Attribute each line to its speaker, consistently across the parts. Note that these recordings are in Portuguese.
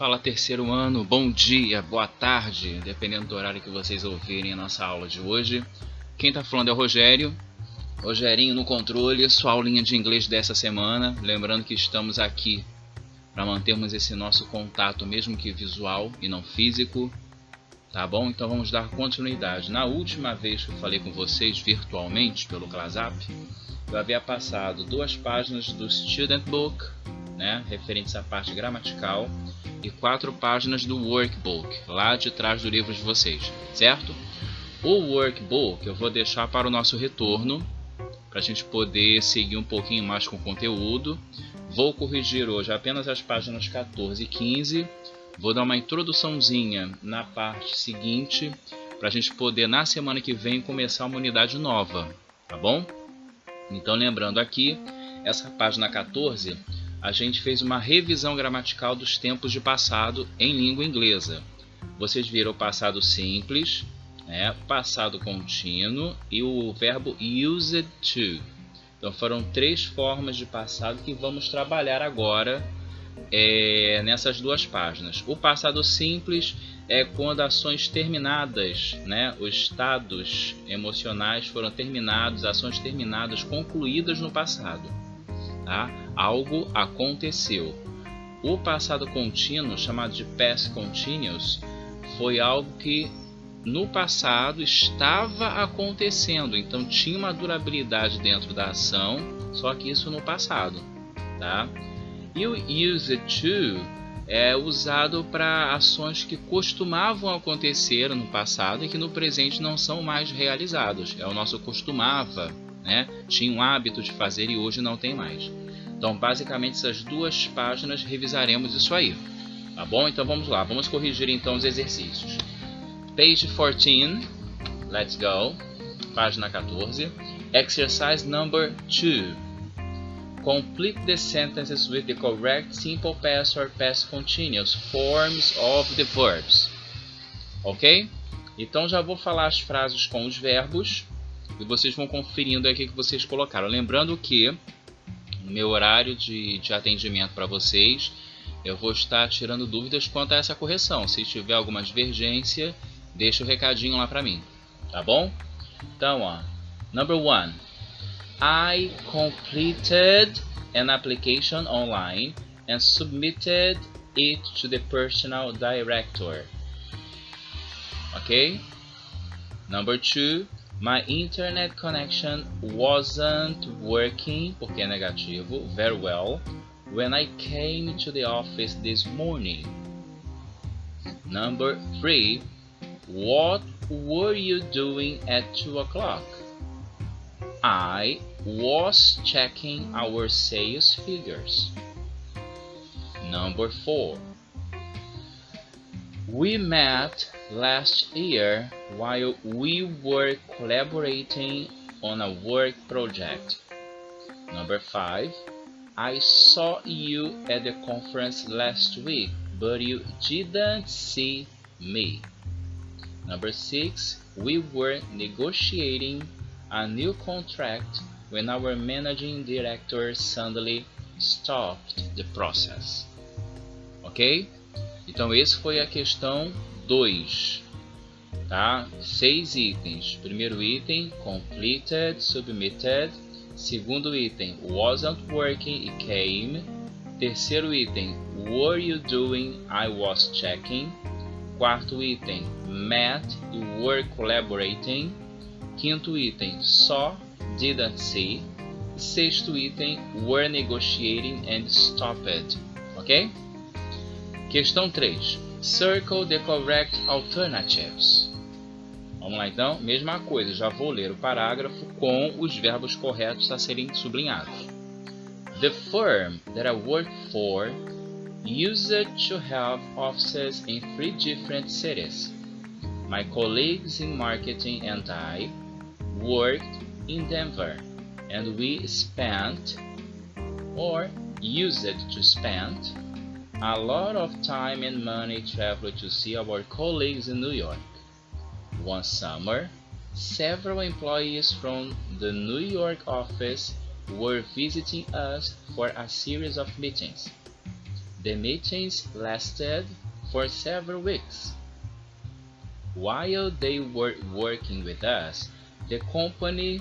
Speaker 1: Fala terceiro ano, bom dia, boa tarde, dependendo do horário que vocês ouvirem a nossa aula de hoje. Quem está falando é o Rogério, Rogerinho no controle, sua aulinha de inglês dessa semana. Lembrando que estamos aqui para mantermos esse nosso contato, mesmo que visual e não físico. Tá bom? Então vamos dar continuidade. Na última vez que eu falei com vocês virtualmente pelo ClassApp, eu havia passado duas páginas do Student Book, né, referentes à parte gramatical, e quatro páginas do Workbook, lá de trás do livro de vocês, certo? O Workbook eu vou deixar para o nosso retorno, para a gente poder seguir um pouquinho mais com o conteúdo. Vou corrigir hoje apenas as páginas 14 e 15. Vou dar uma introduçãozinha na parte seguinte, para a gente poder, na semana que vem, começar uma unidade nova, tá bom? Então, lembrando aqui, essa página 14, a gente fez uma revisão gramatical dos tempos de passado em língua inglesa. Vocês viram o passado simples, né, passado contínuo e o verbo used to. Então foram três formas de passado que vamos trabalhar agora é, nessas duas páginas. O passado simples é quando ações terminadas, né, os estados emocionais foram terminados, ações terminadas, concluídas no passado. Tá? Algo aconteceu. O passado contínuo, chamado de past continuous, foi algo que no passado estava acontecendo, então tinha uma durabilidade dentro da ação, só que isso no passado, tá? E o use to é usado para ações que costumavam acontecer no passado e que no presente não são mais realizados. É o nosso costumava, né? Tinha um hábito de fazer e hoje não tem mais. Então, basicamente, essas duas páginas revisaremos isso aí. Tá bom? Então vamos lá, vamos corrigir então os exercícios. Page 14, let's go. Página 14. Exercise number 2. Complete the sentences with the correct simple past or past continuous forms of the verbs. Ok? Então já vou falar as frases com os verbos e vocês vão conferindo aqui que vocês colocaram. Lembrando que no meu horário de, de atendimento para vocês, eu vou estar tirando dúvidas quanto a essa correção. Se tiver alguma divergência, deixa o recadinho lá para mim, tá bom? Então, ó, number one, I completed an application online and submitted it to the personal director. Okay? Number two, my internet connection wasn't working, porque é negativo, very well, when I came to the office this morning. Number three, what were you doing at 2 o'clock? I was checking our sales figures. Number 4. We met last year while we were collaborating on a work project. Number 5. I saw you at the conference last week, but you didn't see me. Number 6. We were negotiating a new contract when our managing director suddenly stopped the process. Ok? Então, esse foi a questão 2. Tá? Seis itens. Primeiro item, completed, submitted. Segundo item, wasn't working e came. Terceiro item, were you doing, I was checking. Quarto item, met e were collaborating. Quinto item, saw, didn't see. Sexto item, were negotiating and stopped. Ok? Questão 3. Circle the correct alternatives. Vamos lá então, mesma coisa, já vou ler o parágrafo com os verbos corretos a serem sublinhados. The firm that I work for used to have offices in three different cities. My colleagues in marketing and I worked in Denver, and we spent, or used to spend, a lot of time and money traveled to see our colleagues in New York. One summer, several employees from the New York office were visiting us for a series of meetings. The meetings lasted for several weeks. While they were working with us, the company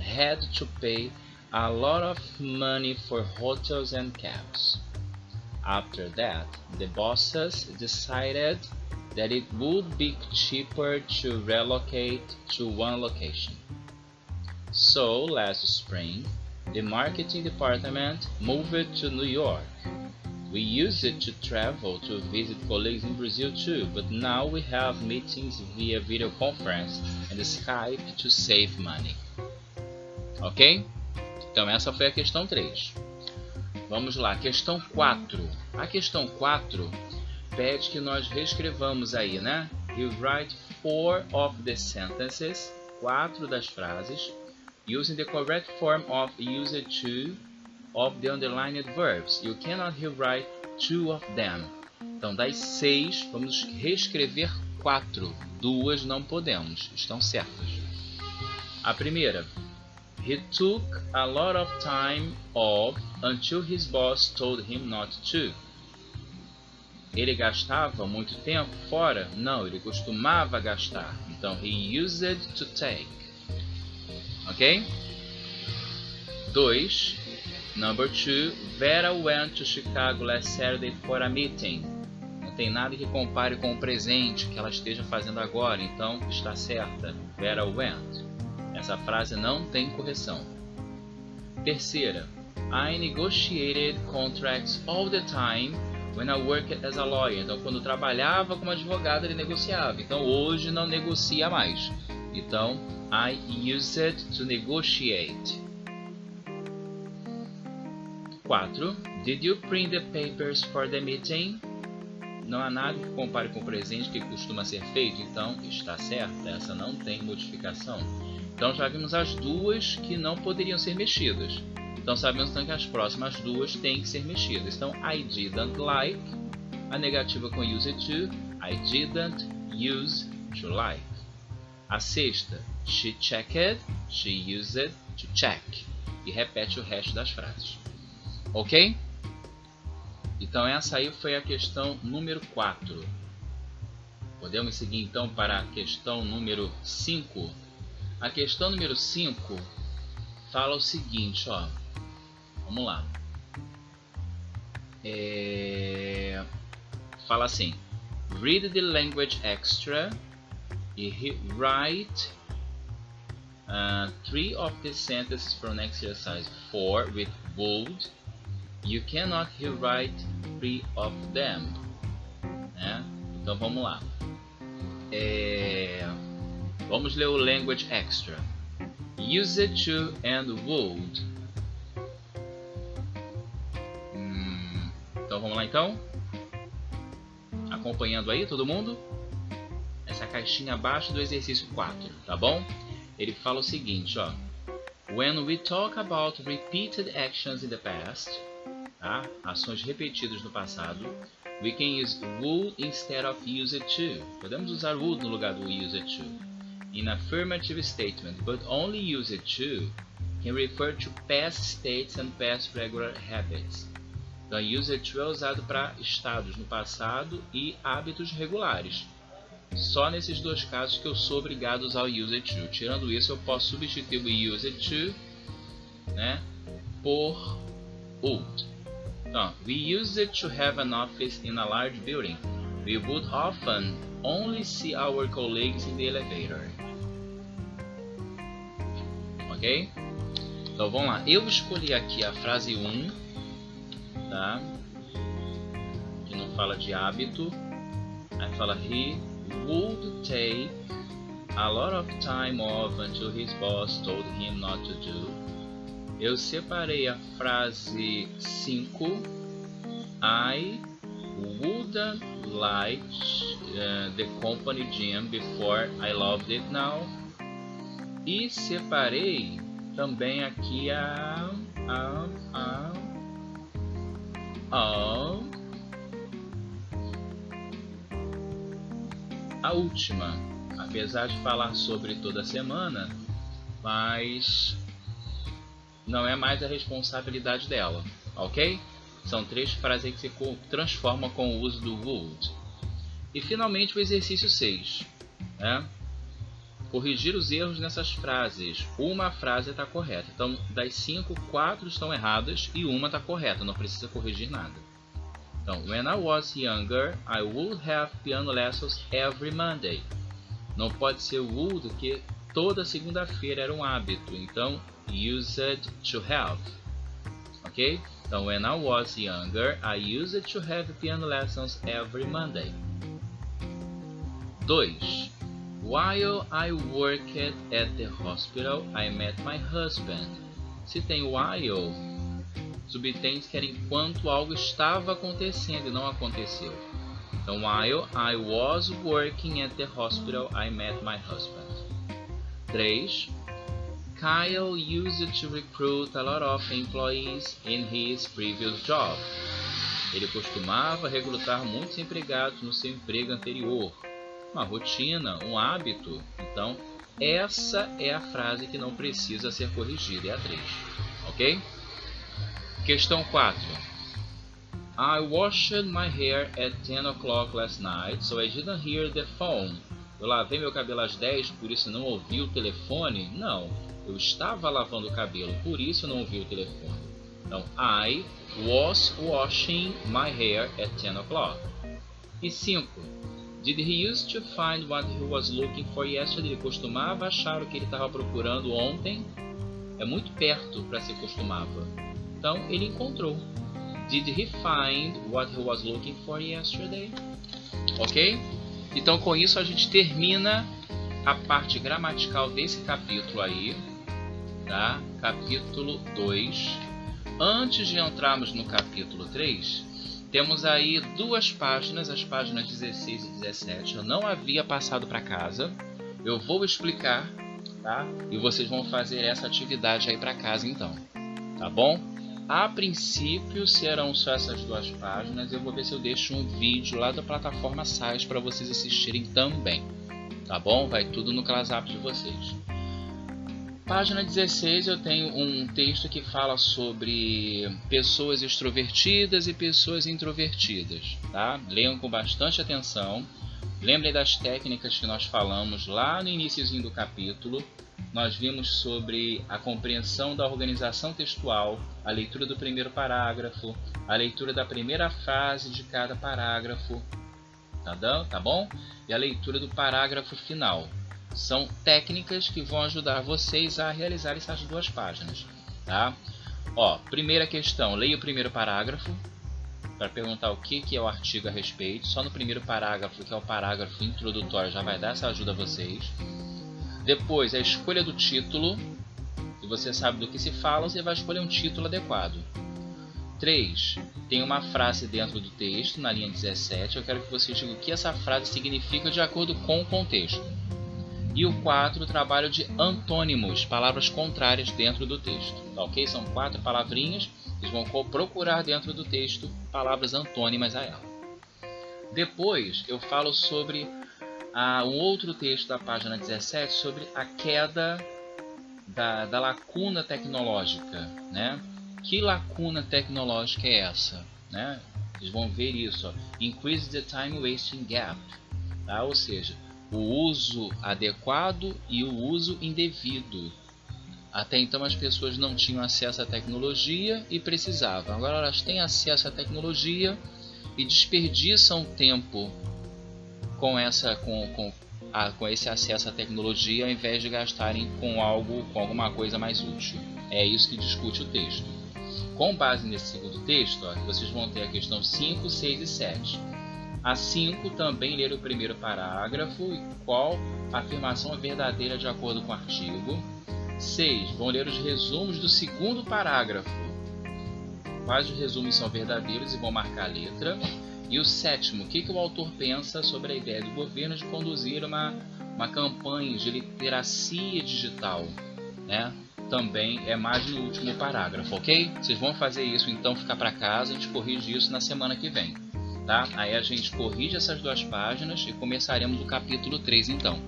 Speaker 1: had to pay a lot of money for hotels and cabs. After that, the bosses decided that it would be cheaper to relocate to one location. So last spring, the marketing department moved to New York. We used it to travel to visit colleagues in Brazil too, but now we have meetings via video conference and Skype to save money. Ok? Então essa foi a questão 3. Vamos lá, questão 4. A questão 4 pede que nós reescrevamos aí, né? You write four of the sentences, quatro das frases, using the correct form of used to of the underlined verbs. You cannot rewrite two of them. Então, das seis, vamos reescrever quatro. Duas não podemos, estão certas. A primeira. He took a lot of time off until his boss told him not to. Ele gastava muito tempo fora? Não, ele costumava gastar. Então, he used to take. Ok? 2. Number 2. Vera went to Chicago last Saturday for a meeting. Não tem nada que compare com o presente que ela esteja fazendo agora, então está certa. Vera went. Essa frase não tem correção. Terceira. I negotiated contracts all the time when I worked as a lawyer. Então, quando trabalhava como advogado, ele negociava. Então, hoje não negocia mais. Então, I use it to negotiate. 4. Did you print the papers for the meeting? Não há nada que compare com o presente que costuma ser feito, então está certa, essa não tem modificação. Então já vimos as duas que não poderiam ser mexidas. Então sabemos então que as próximas duas têm que ser mexidas. Então, I didn't like, a negativa com use to, I didn't use to like. A sexta, she checked, she used to check. E repete o resto das frases. Ok? Então essa aí foi a questão número 4. Podemos seguir então para a questão número 5. A questão número 5 fala o seguinte, ó. Vamos lá. É... Fala assim: Read the language extra e write uh, three of the sentences from exercise 4 with bold. You cannot rewrite three of them. Né? Então vamos lá. É... Vamos ler o language extra. Use it to and would Então vamos lá então? Acompanhando aí todo mundo? Essa caixinha abaixo do exercício 4, tá bom? Ele fala o seguinte, ó. When we talk about repeated actions in the past, tá? Ações repetidas no passado, we can use would instead of use to. Podemos usar would no lugar do use to. In affirmative statement, but only use to can refer to past states and past regular habits. Então, user to é usado para estados no passado e hábitos regulares. Só nesses dois casos que eu sou obrigado a usar o user to. Tirando isso, eu posso substituir o user to né, por would. Então, we use it to have an office in a large building. We would often only see our colleagues in the elevator. Ok? Então vamos lá. Eu escolhi aqui a frase 1 tá? Que não fala de hábito. Aí fala he would take a lot of time off until his boss told him not to do. Eu separei a frase 5. I wouldn't like uh, the company gym before I loved it now. E separei também aqui a, a, a a a última, apesar de falar sobre toda semana, mas não é mais a responsabilidade dela, ok? São três frases que se transformam com o uso do would. E finalmente o exercício 6. Né? Corrigir os erros nessas frases. Uma frase está correta. Então, das cinco, quatro estão erradas e uma está correta. Não precisa corrigir nada. Então, when I was younger, I would have piano lessons every Monday. Não pode ser would, porque toda segunda-feira era um hábito. Então, used to have. Ok? Então, when I was younger, I used to have piano lessons every Monday. 2. While I worked at the hospital, I met my husband. Se tem while, subtende que era enquanto algo estava acontecendo e não aconteceu. Então, while I was working at the hospital, I met my husband. 3. Kyle used to recruit a lot of employees in his previous job. Ele costumava recrutar muitos empregados no seu emprego anterior. Uma rotina, um hábito. Então, essa é a frase que não precisa ser corrigida, é a 3. Ok? Questão 4. I washed my hair at 10 o'clock last night, so I didn't hear the phone. Eu lavei meu cabelo às 10, por isso não ouvi o telefone? Não, eu estava lavando o cabelo, por isso não ouvi o telefone. Então, I was washing my hair at 10 o'clock. E 5. Did he used to find what he was looking for yesterday? Ele costumava achar o que ele estava procurando ontem? É muito perto para se costumava. Então, ele encontrou. Did he find what he was looking for yesterday? Ok? Então, com isso, a gente termina a parte gramatical desse capítulo aí, tá? Capítulo 2. Antes de entrarmos no capítulo 3, temos aí duas páginas, as páginas 16 e 17. Eu não havia passado para casa. Eu vou explicar, tá? E vocês vão fazer essa atividade aí para casa então. Tá bom? A princípio serão só essas duas páginas. Eu vou ver se eu deixo um vídeo lá da plataforma SAIS para vocês assistirem também. Tá bom? Vai tudo no ClassApp de vocês. Página 16 eu tenho um texto que fala sobre pessoas extrovertidas e pessoas introvertidas. Tá? Leiam com bastante atenção. Lembrem das técnicas que nós falamos lá no iníciozinho do capítulo nós vimos sobre a compreensão da organização textual, a leitura do primeiro parágrafo, a leitura da primeira frase de cada parágrafo, tá, tá bom? E a leitura do parágrafo final. São técnicas que vão ajudar vocês a realizar essas duas páginas, tá? Ó, primeira questão, leia o primeiro parágrafo para perguntar o que, que é o artigo a respeito. Só no primeiro parágrafo, que é o parágrafo introdutório, já vai dar essa ajuda a vocês. Depois, a escolha do título. Se você sabe do que se fala, você vai escolher um título adequado. 3. Tem uma frase dentro do texto, na linha 17. Eu quero que você diga o que essa frase significa de acordo com o contexto. E o 4, o trabalho de antônimos, palavras contrárias dentro do texto. Tá, ok? São quatro palavrinhas. Eles vão procurar dentro do texto palavras antônimas a ela. Depois, eu falo sobre há um outro texto da página 17 sobre a queda da, da lacuna tecnológica, né? Que lacuna tecnológica é essa, né? Vocês vão ver isso, ó. Increase the time wasting gap, tá? Ou seja, o uso adequado e o uso indevido. Até então as pessoas não tinham acesso à tecnologia e precisavam. Agora elas têm acesso à tecnologia e desperdiçam tempo com essa com, com, a, com esse acesso à tecnologia ao invés de gastarem com algo com alguma coisa mais útil. É isso que discute o texto. Com base nesse segundo texto, ó, vocês vão ter a questão 5, 6 e 7. A 5 também ler o primeiro parágrafo e qual afirmação é verdadeira de acordo com o artigo. 6. Vão ler os resumos do segundo parágrafo. Quais os resumos são verdadeiros e vão marcar a letra. E o sétimo, o que, que o autor pensa sobre a ideia do governo de conduzir uma, uma campanha de literacia digital? Né? Também é mais no último parágrafo, ok? Vocês vão fazer isso, então ficar para casa, a gente corrige isso na semana que vem. Tá? Aí a gente corrige essas duas páginas e começaremos o capítulo 3 então.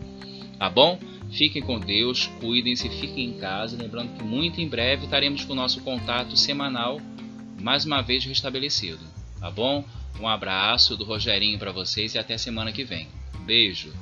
Speaker 1: Tá bom? Fiquem com Deus, cuidem-se, fiquem em casa. Lembrando que muito em breve estaremos com o nosso contato semanal mais uma vez restabelecido, tá bom? Um abraço do Rogerinho para vocês e até semana que vem. Beijo!